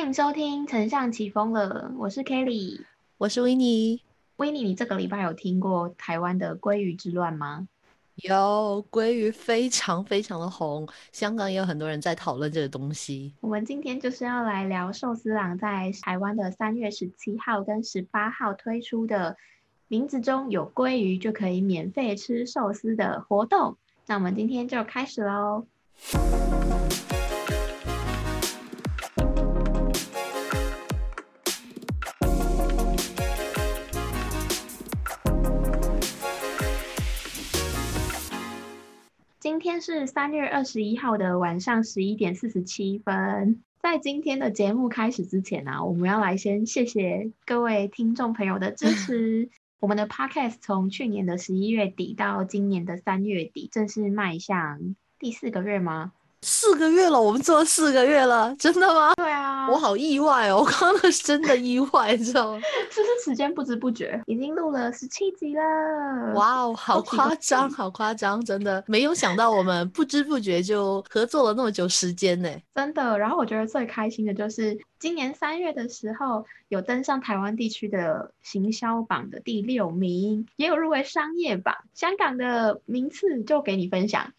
欢迎收听《丞相起风了》，我是 Kelly，我是维尼。维尼，你这个礼拜有听过台湾的鲑鱼之乱吗？有，鲑鱼非常非常的红，香港也有很多人在讨论这个东西。我们今天就是要来聊寿司郎在台湾的三月十七号跟十八号推出的名字中有鲑鱼就可以免费吃寿司的活动。那我们今天就开始喽。天是三月二十一号的晚上十一点四十七分。在今天的节目开始之前呢，我们要来先谢谢各位听众朋友的支持。我们的 Podcast 从去年的十一月底到今年的三月底，正式迈向第四个月吗？四个月了，我们做了四个月了，真的吗？对啊，我好意外哦，我刚刚是真的意外，你知道吗？是不是时间不知不觉已经录了十七集了？哇哦，好夸张，好夸张，真的没有想到我们不知不觉就合作了那么久时间呢，真的。然后我觉得最开心的就是今年三月的时候有登上台湾地区的行销榜的第六名，也有入围商业榜。香港的名次就给你分享，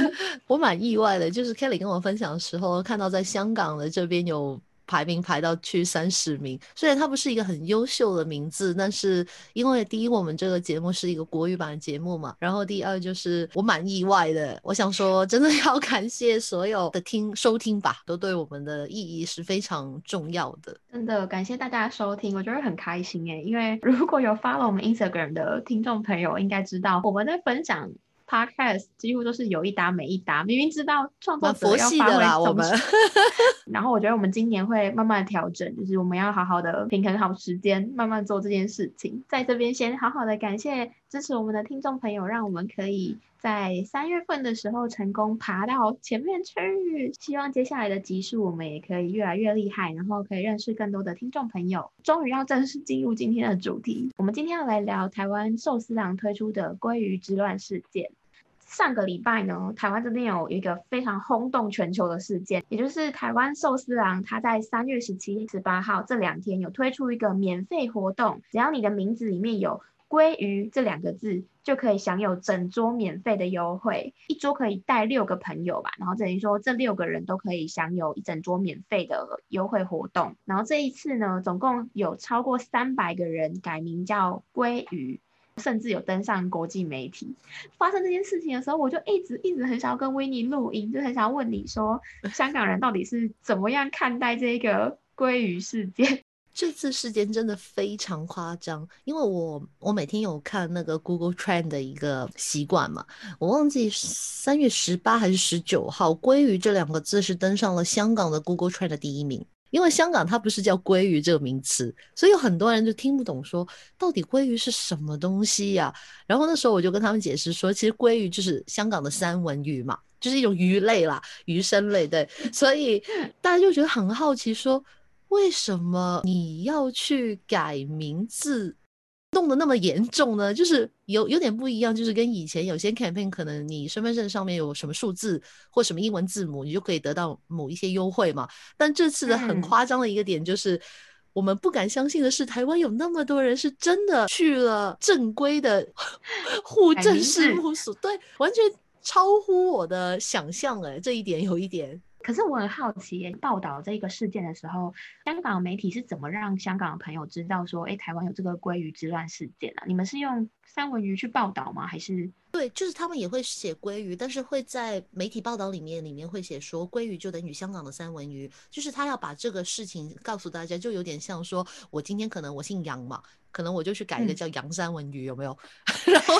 我蛮意外的，就是。Kelly 跟我分享的时候，看到在香港的这边有排名排到去三十名，虽然它不是一个很优秀的名字，但是因为第一我们这个节目是一个国语版的节目嘛，然后第二就是我蛮意外的，我想说真的要感谢所有的听收听吧，都对我们的意义是非常重要的，真的感谢大家收听，我觉得很开心哎，因为如果有 follow 我们 Instagram 的听众朋友应该知道我们在分享。Podcast 几乎都是有一搭没一搭，明明知道创作者要发挥我们。然后我觉得我们今年会慢慢调整，就是我们要好好的平衡好时间，慢慢做这件事情。在这边先好好的感谢支持我们的听众朋友，让我们可以在三月份的时候成功爬到前面去。希望接下来的集数我们也可以越来越厉害，然后可以认识更多的听众朋友。终于要正式进入今天的主题，我们今天要来聊台湾寿司郎推出的鲑鱼之乱事件。上个礼拜呢，台湾这边有一个非常轰动全球的事件，也就是台湾寿司郎，他在三月十七、十八号这两天有推出一个免费活动，只要你的名字里面有“鲑鱼”这两个字，就可以享有整桌免费的优惠，一桌可以带六个朋友吧，然后等于说这六个人都可以享有一整桌免费的优惠活动。然后这一次呢，总共有超过三百个人改名叫“鲑鱼”。甚至有登上国际媒体。发生这件事情的时候，我就一直一直很想要跟维尼录音，就很想要问你说，香港人到底是怎么样看待这个鲑鱼事件？这次事件真的非常夸张，因为我我每天有看那个 Google Trend 的一个习惯嘛，我忘记三月十八还是十九号，鲑鱼这两个字是登上了香港的 Google Trend 的第一名。因为香港它不是叫鲑鱼这个名词，所以有很多人就听不懂，说到底鲑鱼是什么东西呀？然后那时候我就跟他们解释说，其实鲑鱼就是香港的三文鱼嘛，就是一种鱼类啦，鱼生类对。所以大家就觉得很好奇，说为什么你要去改名字？弄得那么严重呢，就是有有点不一样，就是跟以前有些 campaign 可能你身份证上面有什么数字或什么英文字母，你就可以得到某一些优惠嘛。但这次的很夸张的一个点就是，我们不敢相信的是，台湾有那么多人是真的去了正规的 户政事务所，对，完全超乎我的想象哎，这一点有一点。可是我很好奇，报道这个事件的时候，香港媒体是怎么让香港的朋友知道说，哎，台湾有这个鲑鱼之乱事件啊？你们是用三文鱼去报道吗？还是？对，就是他们也会写鲑鱼，但是会在媒体报道里面里面会写说，鲑鱼就等于香港的三文鱼，就是他要把这个事情告诉大家，就有点像说，我今天可能我姓杨嘛。可能我就去改一个叫杨三文鱼有没有？然后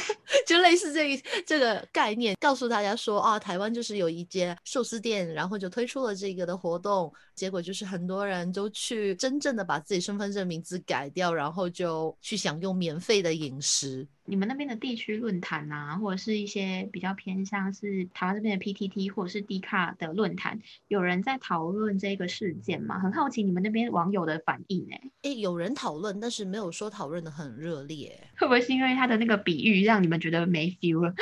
就类似这一这个概念，告诉大家说啊，台湾就是有一间寿司店，然后就推出了这个的活动，结果就是很多人都去真正的把自己身份证名字改掉，然后就去享用免费的饮食。你们那边的地区论坛啊，或者是一些比较偏向是台湾这边的 PTT 或者是 D 卡的论坛，有人在讨论这个事件吗？很好奇你们那边网友的反应诶。诶，有人讨论，但是没有说讨论的很热烈。会不会是因为他的那个比喻让你们觉得没 feel 了？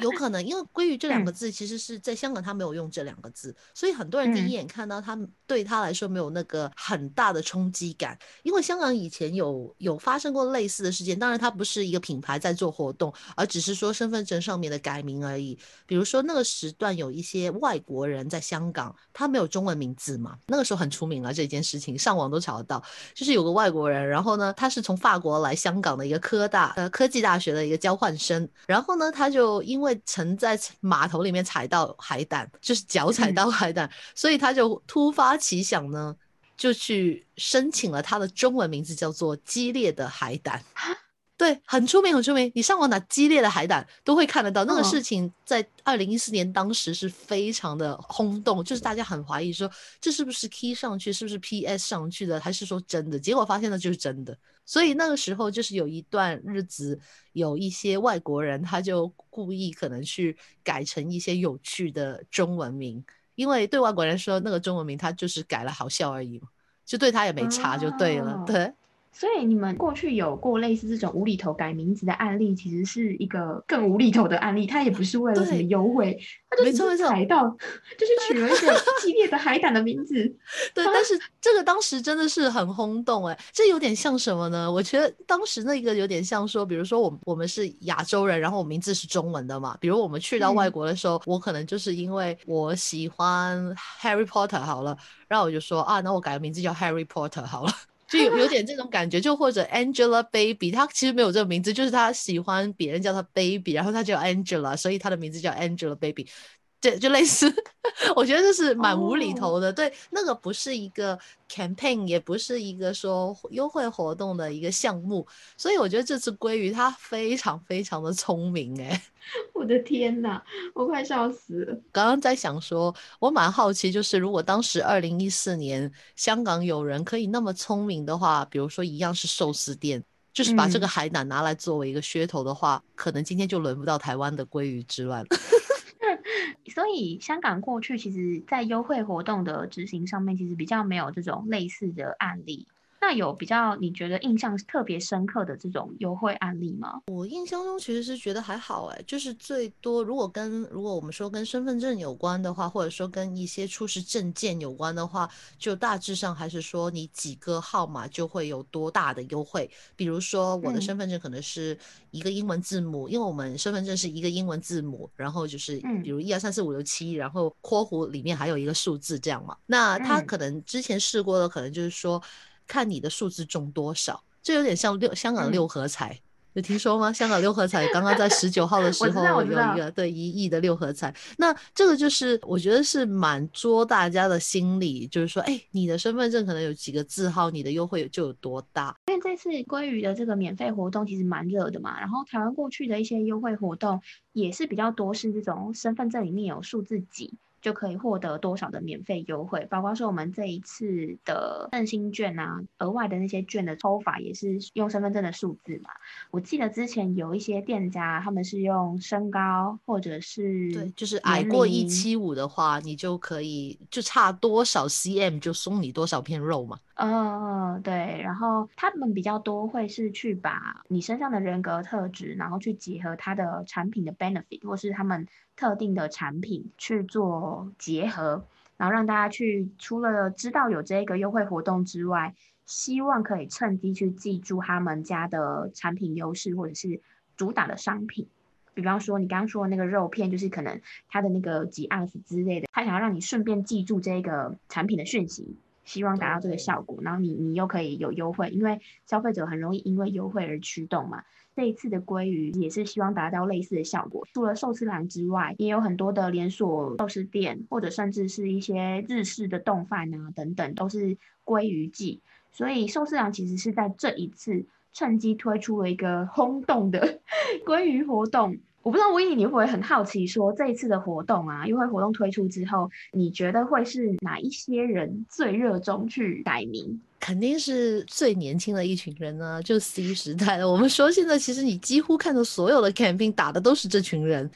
有可能，因为“鲑鱼”这两个字其实是在香港他没有用这两个字，所以很多人第一眼看到他对他来说没有那个很大的冲击感。因为香港以前有有发生过类似的事件，当然它不是一个品牌在做活动，而只是说身份证上面的改名而已。比如说那个时段有一些外国人在香港，他没有中文名字嘛，那个时候很出名了这件事情，上网都查得到。就是有个外国人，然后呢，他是从法国来香港的一个科大呃科技大学的一个交换生，然后呢，他就因为曾在码头里面踩到海胆，就是脚踩到海胆，所以他就突发奇想呢，就去申请了他的中文名字，叫做激烈的海胆。对，很出名，很出名。你上网打“激烈的海胆”都会看得到。那个事情在二零一四年当时是非常的轰动，就是大家很怀疑说这是不是 key 上去，是不是 PS 上去的，还是说真的？结果发现的就是真的。所以那个时候就是有一段日子，有一些外国人他就故意可能去改成一些有趣的中文名，因为对外国人说那个中文名他就是改了好笑而已嘛，就对他也没差就对了，对。所以你们过去有过类似这种无厘头改名字的案例，其实是一个更无厘头的案例。他也不是为了什么优惠，他就是踩到，就是取了一个激烈的海胆的名字。对，但是这个当时真的是很轰动哎，这有点像什么呢？我觉得当时那个有点像说，比如说我我们是亚洲人，然后我名字是中文的嘛。比如我们去到外国的时候，我可能就是因为我喜欢 Harry Potter 好了，然后我就说啊，那我改个名字叫 Harry Potter 好了。就有有点这种感觉，就或者 Angelababy，她其实没有这个名字，就是她喜欢别人叫她 Baby，然后她叫 Angela，所以她的名字叫 Angelababy。对，就类似，我觉得这是蛮无厘头的。对，那个不是一个 campaign，也不是一个说优惠活动的一个项目，所以我觉得这次鲑鱼它非常非常的聪明。哎，我的天哪，我快笑死了。刚刚在想说，我蛮好奇，就是如果当时二零一四年香港有人可以那么聪明的话，比如说一样是寿司店，就是把这个海胆拿来作为一个噱头的话，可能今天就轮不到台湾的鲑鱼之乱。所以香港过去其实，在优惠活动的执行上面，其实比较没有这种类似的案例。那有比较你觉得印象特别深刻的这种优惠案例吗？我印象中其实是觉得还好哎，就是最多如果跟如果我们说跟身份证有关的话，或者说跟一些出示证件有关的话，就大致上还是说你几个号码就会有多大的优惠。比如说我的身份证可能是一个英文字母，因为我们身份证是一个英文字母，然后就是比如一二三四五六七，然后括弧里面还有一个数字这样嘛。那他可能之前试过的，可能就是说。看你的数字中多少，这有点像六香港六合彩，有听说吗？香港六合彩刚刚在十九号的时候有一个对一亿的六合彩，那这个就是我觉得是蛮捉大家的心理，就是说，哎，你的身份证可能有几个字号，你的优惠就有多大。因为这次鲑鱼的这个免费活动其实蛮热的嘛，然后台湾过去的一些优惠活动也是比较多，是这种身份证里面有数字几。就可以获得多少的免费优惠，包括说我们这一次的振兴券啊，额外的那些券的抽法也是用身份证的数字嘛。我记得之前有一些店家他们是用身高或者是对，就是矮过一七五的话，你就可以就差多少 cm 就送你多少片肉嘛。嗯，对。然后他们比较多会是去把你身上的人格特质，然后去结合他的产品的 benefit 或是他们。特定的产品去做结合，然后让大家去除了知道有这个优惠活动之外，希望可以趁机去记住他们家的产品优势或者是主打的商品。比方说你刚刚说的那个肉片，就是可能它的那个几盎司之类的，他想要让你顺便记住这个产品的讯息，希望达到这个效果，然后你你又可以有优惠，因为消费者很容易因为优惠而驱动嘛。这一次的鲑鱼也是希望达到类似的效果。除了寿司郎之外，也有很多的连锁寿司店，或者甚至是一些日式的冻饭啊等等，都是鲑鱼季。所以寿司郎其实是在这一次趁机推出了一个轰动的 鲑鱼活动。我不知道威尼你会不会很好奇，说这一次的活动啊，优惠活动推出之后，你觉得会是哪一些人最热衷去改名？肯定是最年轻的一群人呢，就 C 时代的。我们说现在其实你几乎看到所有的 camping 打的都是这群人，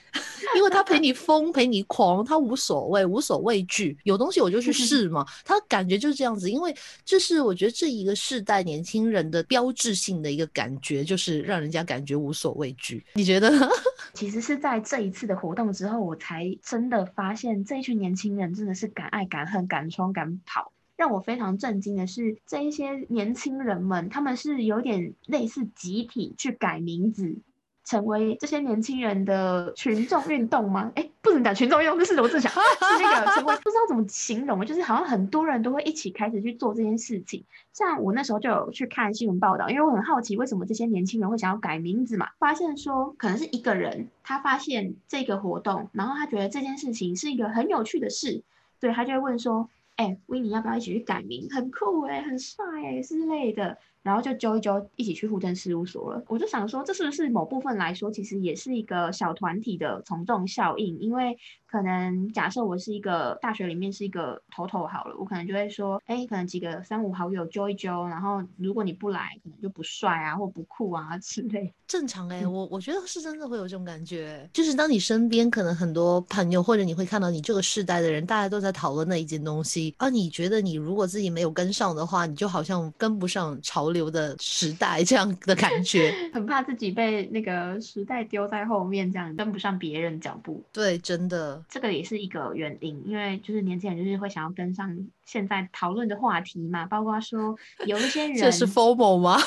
因为他陪你疯，陪你狂，他无所谓，无所畏惧，有东西我就去试嘛。他感觉就是这样子，因为这是我觉得这一个世代年轻人的标志性的一个感觉，就是让人家感觉无所畏惧。你觉得？其实是在这一次的活动之后，我才真的发现这一群年轻人真的是敢爱敢恨、敢冲敢跑。让我非常震惊的是，这一些年轻人们，他们是有点类似集体去改名字，成为这些年轻人的群众运动吗？哎，不能讲群众运动，这是罗志祥，是那个成为不知道怎么形容，就是好像很多人都会一起开始去做这件事情。像我那时候就有去看新闻报道，因为我很好奇为什么这些年轻人会想要改名字嘛，发现说可能是一个人他发现这个活动，然后他觉得这件事情是一个很有趣的事，对他就会问说。哎，威尼要不要一起去改名？很酷哎，很帅哎之类的。然后就揪一揪，一起去户政事务所了。我就想说，这是不是某部分来说，其实也是一个小团体的从众效应？因为可能假设我是一个大学里面是一个头头好了，我可能就会说，哎，可能几个三五好友揪一揪，然后如果你不来，可能就不帅啊，或不酷啊之类。正常哎，我我觉得是真的会有这种感觉，就是当你身边可能很多朋友，或者你会看到你这个世代的人，大家都在讨论那一件东西，而你觉得你如果自己没有跟上的话，你就好像跟不上潮。流的时代这样的感觉，很怕自己被那个时代丢在后面，这样跟不上别人脚步。对，真的，这个也是一个原因，因为就是年轻人就是会想要跟上现在讨论的话题嘛，包括说有一些人，这是 formal 吗？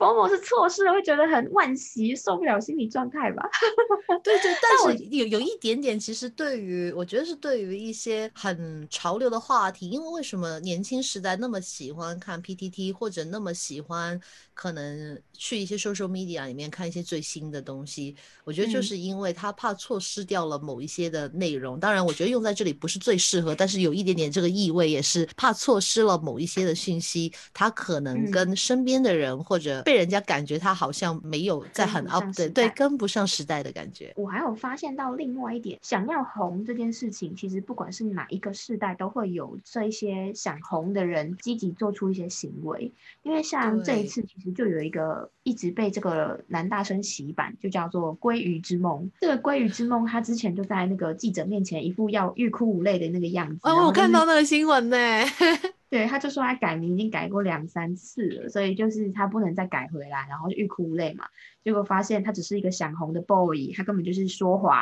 某某是错失，会觉得很惋惜，受不了心理状态吧？对对，但是有有一点点，其实对于我觉得是对于一些很潮流的话题，因为为什么年轻时代那么喜欢看 PTT，或者那么喜欢可能去一些 social media 里面看一些最新的东西？我觉得就是因为他怕错失掉了某一些的内容。当然，我觉得用在这里不是最适合，但是有一点点这个意味，也是怕错失了某一些的讯息，他可能跟身边的人或者。被人家感觉他好像没有在很 up 对对跟不上时代的感觉。我还有发现到另外一点，想要红这件事情，其实不管是哪一个世代，都会有这一些想红的人积极做出一些行为。因为像这一次，其实就有一个一直被这个男大生洗版，就叫做“鲑鱼之梦”。这个“鲑鱼之梦”他之前就在那个记者面前一副要欲哭无泪的那个样子。哦，我看到那个新闻呢。对，他就说他改名已经改过两三次了，所以就是他不能再改回来，然后就欲哭无泪嘛。结果发现他只是一个想红的 boy，他根本就是说谎，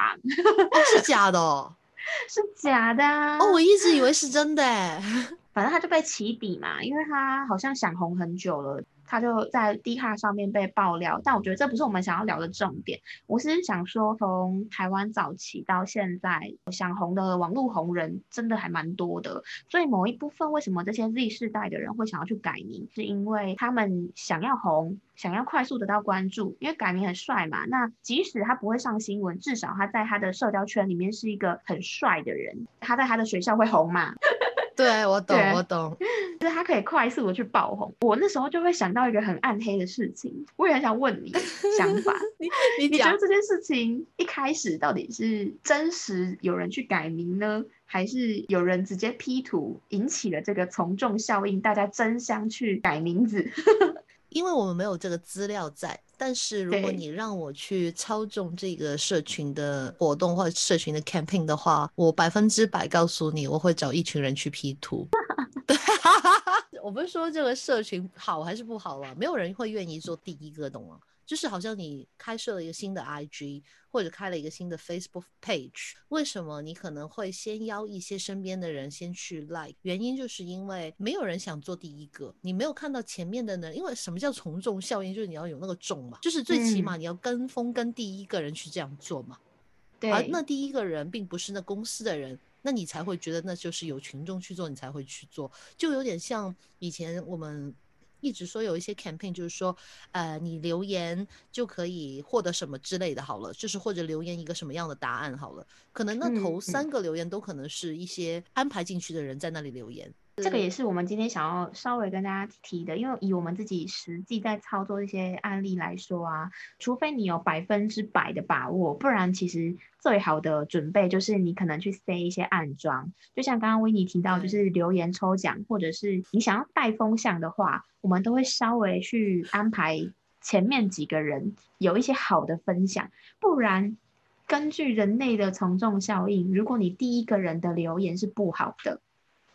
是假的，是假的。哦，我一直以为是真的，反正他就被起底嘛，因为他好像想红很久了。他就在 D 卡上面被爆料，但我觉得这不是我们想要聊的重点。我是想说，从台湾早期到现在，想红的网络红人真的还蛮多的。所以某一部分，为什么这些 Z 世代的人会想要去改名，是因为他们想要红，想要快速得到关注。因为改名很帅嘛，那即使他不会上新闻，至少他在他的社交圈里面是一个很帅的人。他在他的学校会红嘛？对，我懂，我懂，就是他可以快速的去爆红。我那时候就会想到一个很暗黑的事情，我也很想问你想法。你 你觉得这件事情一开始到底是真实有人去改名呢，还是有人直接 P 图引起了这个从众效应，大家争相去改名字？因为我们没有这个资料在，但是如果你让我去操纵这个社群的活动或者社群的 campaign 的话，我百分之百告诉你，我会找一群人去 P 图。对，我不是说这个社群好还是不好了，没有人会愿意做第一个，懂吗？就是好像你开设了一个新的 IG，或者开了一个新的 Facebook page，为什么你可能会先邀一些身边的人先去 like？原因就是因为没有人想做第一个，你没有看到前面的人，因为什么叫从众效应？就是你要有那个众嘛，就是最起码你要跟风跟第一个人去这样做嘛。对。而那第一个人并不是那公司的人，那你才会觉得那就是有群众去做，你才会去做，就有点像以前我们。一直说有一些 campaign，就是说，呃，你留言就可以获得什么之类的，好了，就是或者留言一个什么样的答案，好了，可能那头三个留言都可能是一些安排进去的人在那里留言，这个也是我们今天想要稍微跟大家提的，因为以我们自己实际在操作一些案例来说啊，除非你有百分之百的把握，不然其实最好的准备就是你可能去塞一些暗装，就像刚刚维尼提到，就是留言抽奖，或者是你想要带风向的话，我们都会稍微去安排前面几个人有一些好的分享，不然。根据人类的从众效应，如果你第一个人的留言是不好的，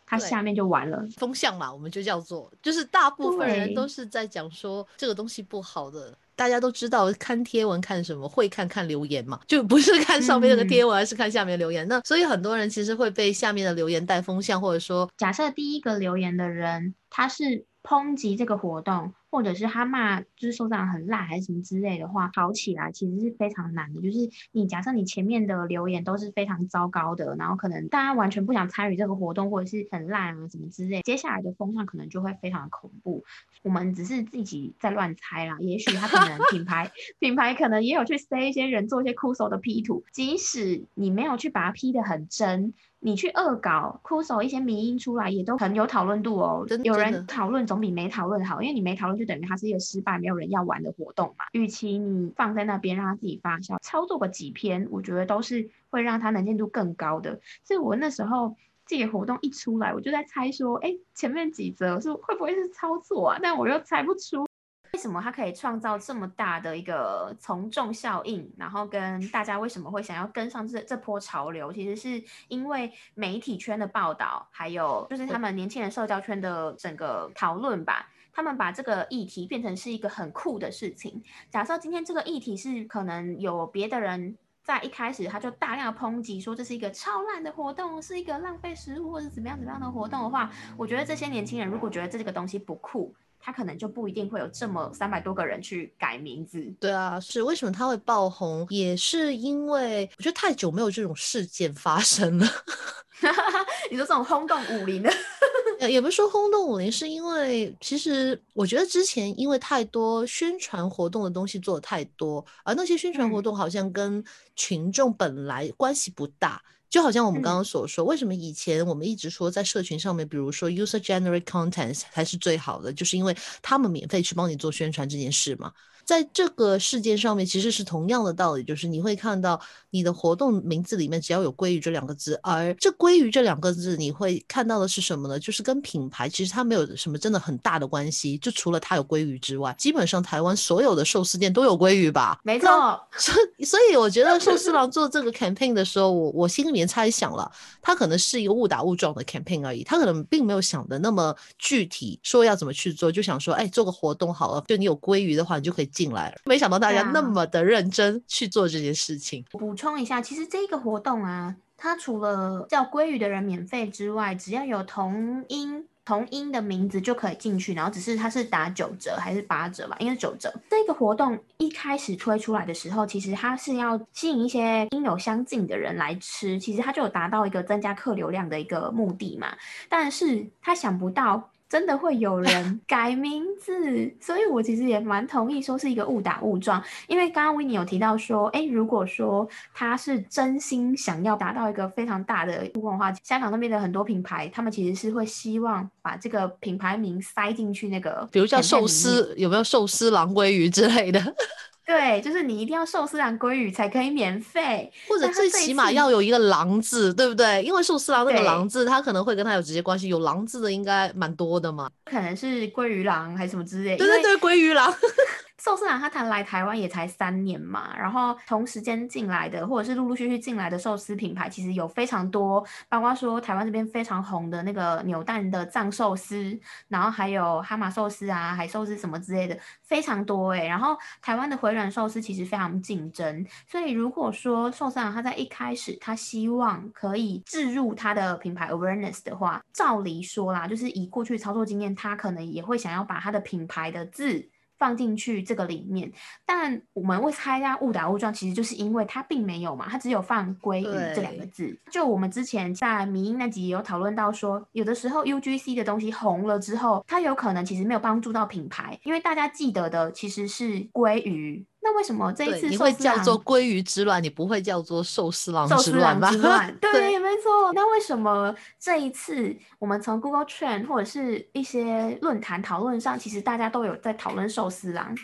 他下面就完了。风向嘛，我们就叫做，就是大部分人都是在讲说这个东西不好的。大家都知道看贴文看什么，会看看留言嘛，就不是看上面那个贴文，而是看下面留言。那所以很多人其实会被下面的留言带风向，或者说，假设第一个留言的人他是抨击这个活动。或者是他骂就是收藏很烂还是什么之类的话，吵起来其实是非常难的。就是你假设你前面的留言都是非常糟糕的，然后可能大家完全不想参与这个活动，或者是很烂啊什么之类，接下来的风向可能就会非常的恐怖。我们只是自己在乱猜啦，也许他可能品牌 品牌可能也有去塞一些人做一些酷手的 P 图，即使你没有去把它 P 的很真。你去恶搞酷手一些迷音出来，也都很有讨论度哦。有人讨论总比没讨论好，因为你没讨论就等于它是一个失败，没有人要玩的活动嘛。与其你放在那边让它自己发酵，操作个几篇，我觉得都是会让它能见度更高的。所以我那时候这个活动一出来，我就在猜说，哎，前面几则是会不会是操作啊？但我又猜不出。为什么它可以创造这么大的一个从众效应？然后跟大家为什么会想要跟上这这波潮流？其实是因为媒体圈的报道，还有就是他们年轻人社交圈的整个讨论吧。他们把这个议题变成是一个很酷的事情。假设今天这个议题是可能有别的人在一开始他就大量抨击说这是一个超烂的活动，是一个浪费食物或者怎么样怎么样的活动的话，我觉得这些年轻人如果觉得这个东西不酷。他可能就不一定会有这么三百多个人去改名字。对啊，是为什么他会爆红？也是因为我觉得太久没有这种事件发生了。你说这种轰动武林的，也不是说轰动武林，是因为其实我觉得之前因为太多宣传活动的东西做的太多，而那些宣传活动好像跟群众本来关系不大。就好像我们刚刚所说，为什么以前我们一直说在社群上面，比如说 user generate content 才是最好的，就是因为他们免费去帮你做宣传这件事嘛。在这个事件上面，其实是同样的道理，就是你会看到你的活动名字里面只要有“鲑鱼”这两个字，而这“鲑鱼”这两个字，你会看到的是什么呢？就是跟品牌其实它没有什么真的很大的关系，就除了它有鲑鱼之外，基本上台湾所有的寿司店都有鲑鱼吧？没错。所所以我觉得寿司郎做这个 campaign 的时候，我我心里面猜想了，他可能是一个误打误撞的 campaign 而已，他可能并没有想的那么具体，说要怎么去做，就想说，哎，做个活动好了，就你有鲑鱼的话，你就可以进来了。没想到大家那么的认真去做这件事情。补充一下，其实这个活动啊，它除了叫鲑鱼的人免费之外，只要有同音同音的名字就可以进去，然后只是它是打九折还是八折吧，应该是九折。这个活动一开始推出来的时候，其实它是要吸引一些音有相近的人来吃，其实它就有达到一个增加客流量的一个目的嘛。但是他想不到。真的会有人 改名字，所以我其实也蛮同意说是一个误打误撞。因为刚刚维尼有提到说，哎，如果说他是真心想要达到一个非常大的曝光的话，香港那边的很多品牌，他们其实是会希望把这个品牌名塞进去那个，比如叫寿司，有没有寿司狼鲑鱼之类的？对，就是你一定要寿司郎鲑鱼才可以免费，或者最起码要有一个狼字，对不对？因为寿司郎那个狼字，它可能会跟他有直接关系。有狼字的应该蛮多的嘛，可能是鲑鱼郎还是什么之类。对对对，鲑鱼郎。寿司郎他谈来台湾也才三年嘛，然后同时间进来的或者是陆陆续续进来的寿司品牌，其实有非常多，包括说台湾这边非常红的那个扭蛋的藏寿司，然后还有哈马寿司啊、海寿司什么之类的，非常多哎。然后台湾的回转寿司其实非常竞争，所以如果说寿司郎他在一开始他希望可以置入他的品牌 awareness 的话，照理说啦，就是以过去操作经验，他可能也会想要把他的品牌的字。放进去这个里面，但我们会猜它误打误撞，其实就是因为它并没有嘛，它只有放“鲑鱼”这两个字。就我们之前在迷音那集有讨论到说，有的时候 UGC 的东西红了之后，它有可能其实没有帮助到品牌，因为大家记得的其实是鲑鱼。那为什么这一次你会叫做鲑鱼之乱，你不会叫做寿司郎之乱吧？对，没错。那为什么这一次我们从 Google Trend 或者是一些论坛讨论上，其实大家都有在讨论寿司郎？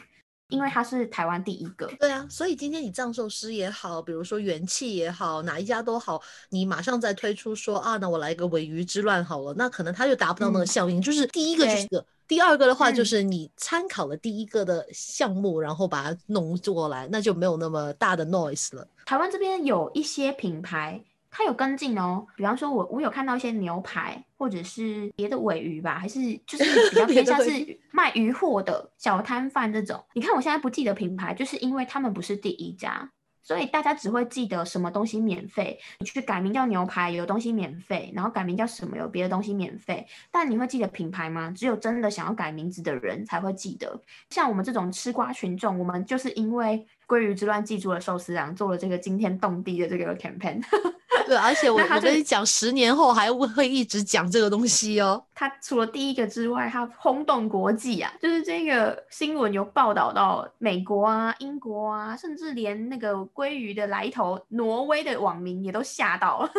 因为他是台湾第一个，对啊，所以今天你藏寿司也好，比如说元气也好，哪一家都好，你马上再推出说啊，那我来一个尾鱼之乱好了，那可能它就达不到那个效应。就是第一个就是个，第二个的话就是你参考了第一个的项目，然后把它弄过来，那就没有那么大的 noise 了。台湾这边有一些品牌。它有跟进哦，比方说，我我有看到一些牛排，或者是别的尾鱼吧，还是就是比较偏向 是卖鱼货的小摊贩这种。你看我现在不记得品牌，就是因为他们不是第一家，所以大家只会记得什么东西免费。你去改名叫牛排，有东西免费，然后改名叫什么，有别的东西免费。但你会记得品牌吗？只有真的想要改名字的人才会记得。像我们这种吃瓜群众，我们就是因为鲑鱼之乱记住了寿司郎，做了这个惊天动地的这个 campaign。对，而且我我跟你讲，十年后还会会一直讲这个东西哦。他除了第一个之外，他轰动国际啊，就是这个新闻有报道到美国啊、英国啊，甚至连那个鲑鱼的来头，挪威的网民也都吓到了。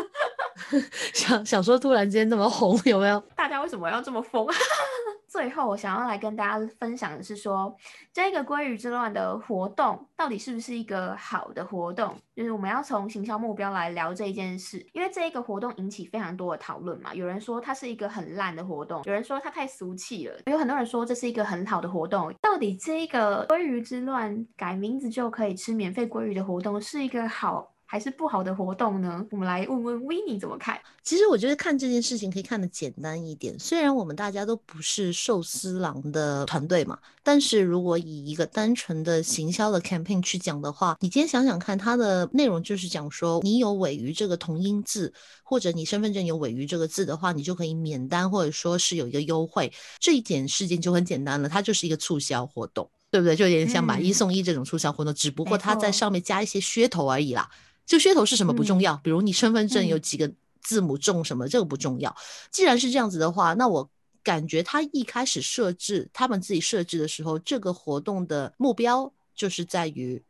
想想说，突然间那么红，有没有？大家为什么要这么疯？最后，我想要来跟大家分享的是说，这个鲑鱼之乱的活动到底是不是一个好的活动？就是我们要从行销目标来聊这一件事，因为这一个活动引起非常多的讨论嘛。有人说它是一个很烂的活动，有人说它太俗气了，有很多人说这是一个很好的活动。到底这个鲑鱼之乱改名字就可以吃免费鲑鱼的活动是一个好？还是不好的活动呢？我们来问问 w i n n 怎么看。其实我觉得看这件事情可以看得简单一点。虽然我们大家都不是寿司郎的团队嘛，但是如果以一个单纯的行销的 campaign 去讲的话，你今天想想看，它的内容就是讲说，你有尾鱼这个同音字，或者你身份证有尾鱼这个字的话，你就可以免单，或者说是有一个优惠。这一点事情就很简单了，它就是一个促销活动，对不对？就有点像买一送一这种促销活动，只不过它在上面加一些噱头而已啦。这个噱头是什么不重要，比如你身份证有几个字母重什么，这个不重要。既然是这样子的话，那我感觉他一开始设置他们自己设置的时候，这个活动的目标就是在于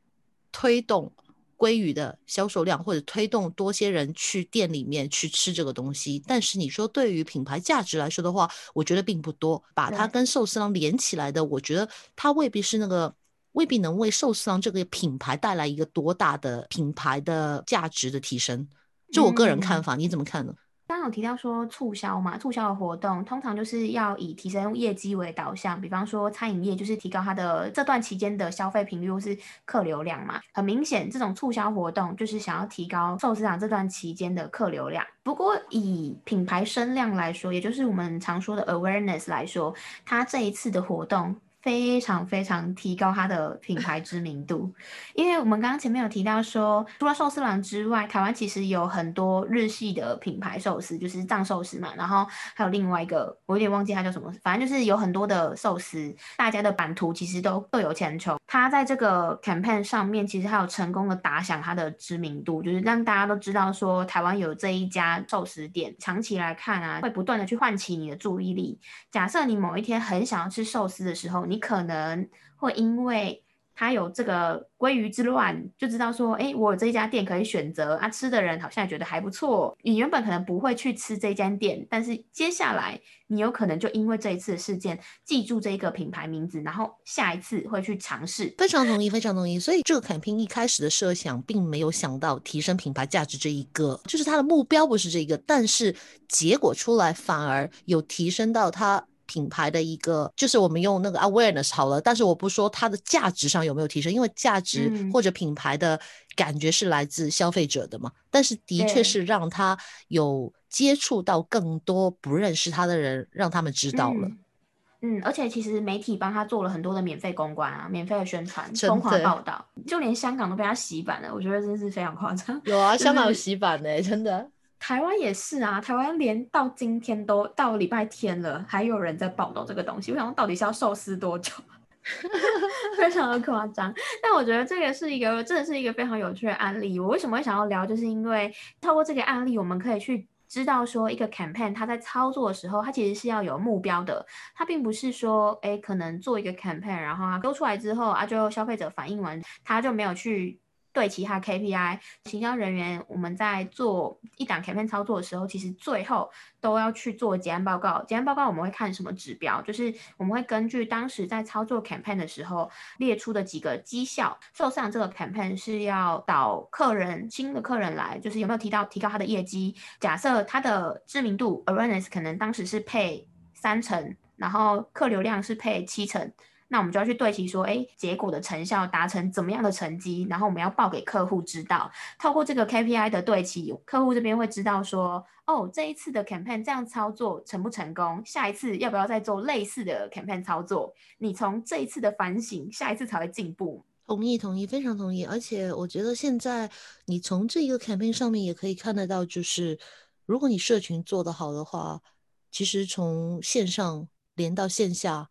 推动鲑鱼的销售量，或者推动多些人去店里面去吃这个东西。但是你说对于品牌价值来说的话，我觉得并不多。把它跟寿司郎连起来的，我觉得它未必是那个。未必能为寿司郎这个品牌带来一个多大的品牌的价值的提升，就我个人看法，你怎么看呢？刚刚有提到说促销嘛，促销的活动通常就是要以提升业绩为导向，比方说餐饮业就是提高它的这段期间的消费频率或是客流量嘛。很明显，这种促销活动就是想要提高寿司郎这段期间的客流量。不过以品牌声量来说，也就是我们常说的 awareness 来说，它这一次的活动。非常非常提高它的品牌知名度，因为我们刚刚前面有提到说，除了寿司郎之外，台湾其实有很多日系的品牌寿司，就是藏寿司嘛，然后还有另外一个，我有点忘记它叫什么，反正就是有很多的寿司，大家的版图其实都各有千秋。它在这个 campaign 上面，其实还有成功的打响它的知名度，就是让大家都知道说，台湾有这一家寿司店，长期来看啊，会不断的去唤起你的注意力。假设你某一天很想要吃寿司的时候，你可能会因为他有这个鲑鱼之乱，就知道说，哎，我这家店可以选择啊，吃的人好像觉得还不错。你原本可能不会去吃这间店，但是接下来你有可能就因为这一次事件记住这一个品牌名字，然后下一次会去尝试。非常同意，非常同意。所以这个 campaign 一开始的设想，并没有想到提升品牌价值这一个，就是它的目标不是这个，但是结果出来反而有提升到它。品牌的一个，就是我们用那个 awareness 好了，但是我不说它的价值上有没有提升，因为价值或者品牌的感觉是来自消费者的嘛。但是的确是让他有接触到更多不认识他的人，让他们知道了。嗯，而且其实媒体帮他做了很多的免费公关啊，免费的宣传，疯狂报道，就连香港都被他洗版了。我觉得真是非常夸张。有啊，香港有洗版呢，真的。台湾也是啊，台湾连到今天都到礼拜天了，还有人在报道这个东西。我想到底是要寿司多久？非常的夸张。但我觉得这个是一个，真的是一个非常有趣的案例。我为什么会想要聊，就是因为透过这个案例，我们可以去。知道说一个 campaign 它在操作的时候，它其实是要有目标的，它并不是说，哎，可能做一个 campaign，然后啊丢出来之后啊，就消费者反应完，他就没有去。对其他 KPI，行销人员我们在做一档 campaign 操作的时候，其实最后都要去做结案报告。结案报告我们会看什么指标？就是我们会根据当时在操作 campaign 的时候列出的几个绩效。受上这个 campaign 是要导客人新的客人来，就是有没有提到提高他的业绩？假设他的知名度 awareness 可能当时是配三成，然后客流量是配七成。那我们就要去对齐，说，哎，结果的成效达成怎么样的成绩，然后我们要报给客户知道。透过这个 KPI 的对齐，客户这边会知道说，哦，这一次的 campaign 这样操作成不成功？下一次要不要再做类似的 campaign 操作？你从这一次的反省，下一次才会进步。同意，同意，非常同意。而且我觉得现在你从这一个 campaign 上面也可以看得到，就是如果你社群做得好的话，其实从线上连到线下。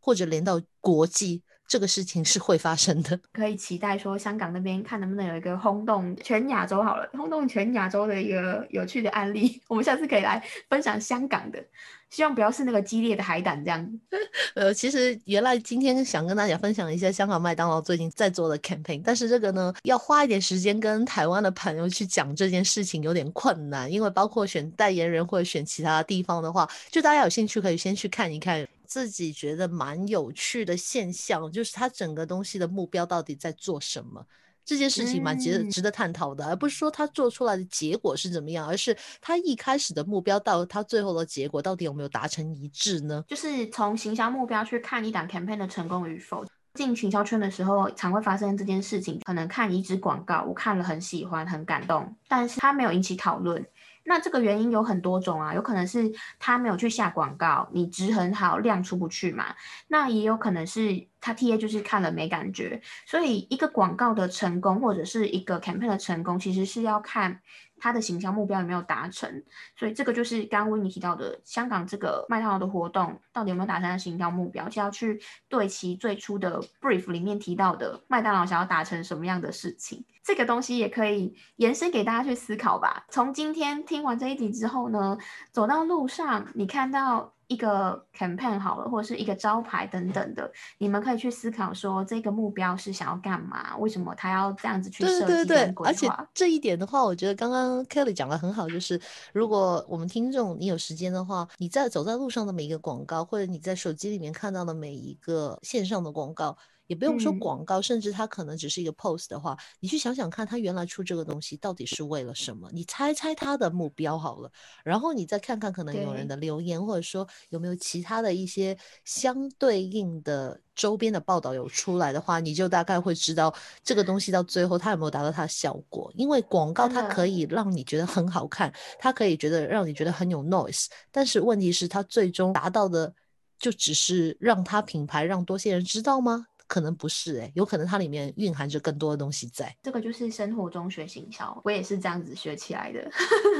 或者连到国际，这个事情是会发生的。可以期待说，香港那边看能不能有一个轰动全亚洲好了，轰动全亚洲的一个有趣的案例。我们下次可以来分享香港的，希望不要是那个激烈的海胆这样。呃，其实原来今天想跟大家分享一下香港麦当劳最近在做的 campaign，但是这个呢，要花一点时间跟台湾的朋友去讲这件事情有点困难，因为包括选代言人或者选其他地方的话，就大家有兴趣可以先去看一看。自己觉得蛮有趣的现象，就是他整个东西的目标到底在做什么？这件事情蛮值得值得探讨的，而不是说他做出来的结果是怎么样，而是他一开始的目标到他最后的结果到底有没有达成一致呢？就是从行销目标去看一档 campaign 的成功与否。进行销圈的时候，常会发生这件事情，可能看一支广告，我看了很喜欢，很感动，但是它没有引起讨论。那这个原因有很多种啊，有可能是他没有去下广告，你值很好，量出不去嘛。那也有可能是他 TA 就是看了没感觉。所以一个广告的成功或者是一个 campaign 的成功，其实是要看。他的形象目标有没有达成？所以这个就是刚刚温妮提到的，香港这个麦当劳的活动到底有没有达成的形象目标，就要去对其最初的 brief 里面提到的麦当劳想要达成什么样的事情。这个东西也可以延伸给大家去思考吧。从今天听完这一集之后呢，走到路上，你看到。一个 campaign 好了，或者是一个招牌等等的，你们可以去思考说这个目标是想要干嘛？为什么他要这样子去设计对对对？而且这一点的话，我觉得刚刚 Kelly 讲的很好，就是如果我们听众你有时间的话，你在走在路上的每一个广告，或者你在手机里面看到的每一个线上的广告。也不用说广告，甚至它可能只是一个 post 的话，你去想想看，它原来出这个东西到底是为了什么？你猜猜它的目标好了，然后你再看看可能有人的留言，或者说有没有其他的一些相对应的周边的报道有出来的话，你就大概会知道这个东西到最后它有没有达到它的效果。因为广告它可以让你觉得很好看，它可以觉得让你觉得很有 noise，但是问题是它最终达到的就只是让它品牌让多些人知道吗？可能不是哎，有可能它里面蕴含着更多的东西在。这个就是生活中学行销，我也是这样子学起来的，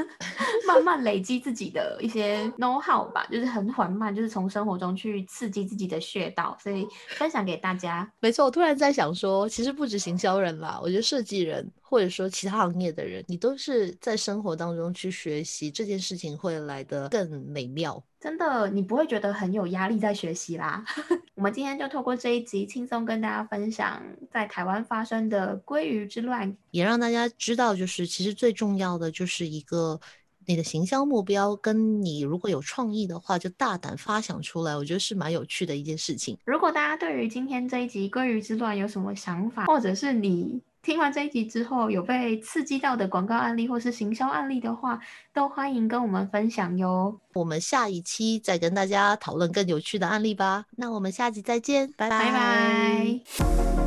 慢慢累积自己的一些 know how 吧，就是很缓慢，就是从生活中去刺激自己的穴道，所以分享给大家。没错，我突然在想说，其实不止行销人啦，我觉得设计人或者说其他行业的人，你都是在生活当中去学习这件事情，会来得更美妙。真的，你不会觉得很有压力在学习啦。我们今天就透过这一集，轻松跟大家分享在台湾发生的鲑鱼之乱，也让大家知道，就是其实最重要的就是一个你的行销目标，跟你如果有创意的话，就大胆发想出来，我觉得是蛮有趣的一件事情。如果大家对于今天这一集鲑鱼之乱有什么想法，或者是你。听完这一集之后，有被刺激到的广告案例或是行销案例的话，都欢迎跟我们分享哟。我们下一期再跟大家讨论更有趣的案例吧。那我们下集再见，拜拜。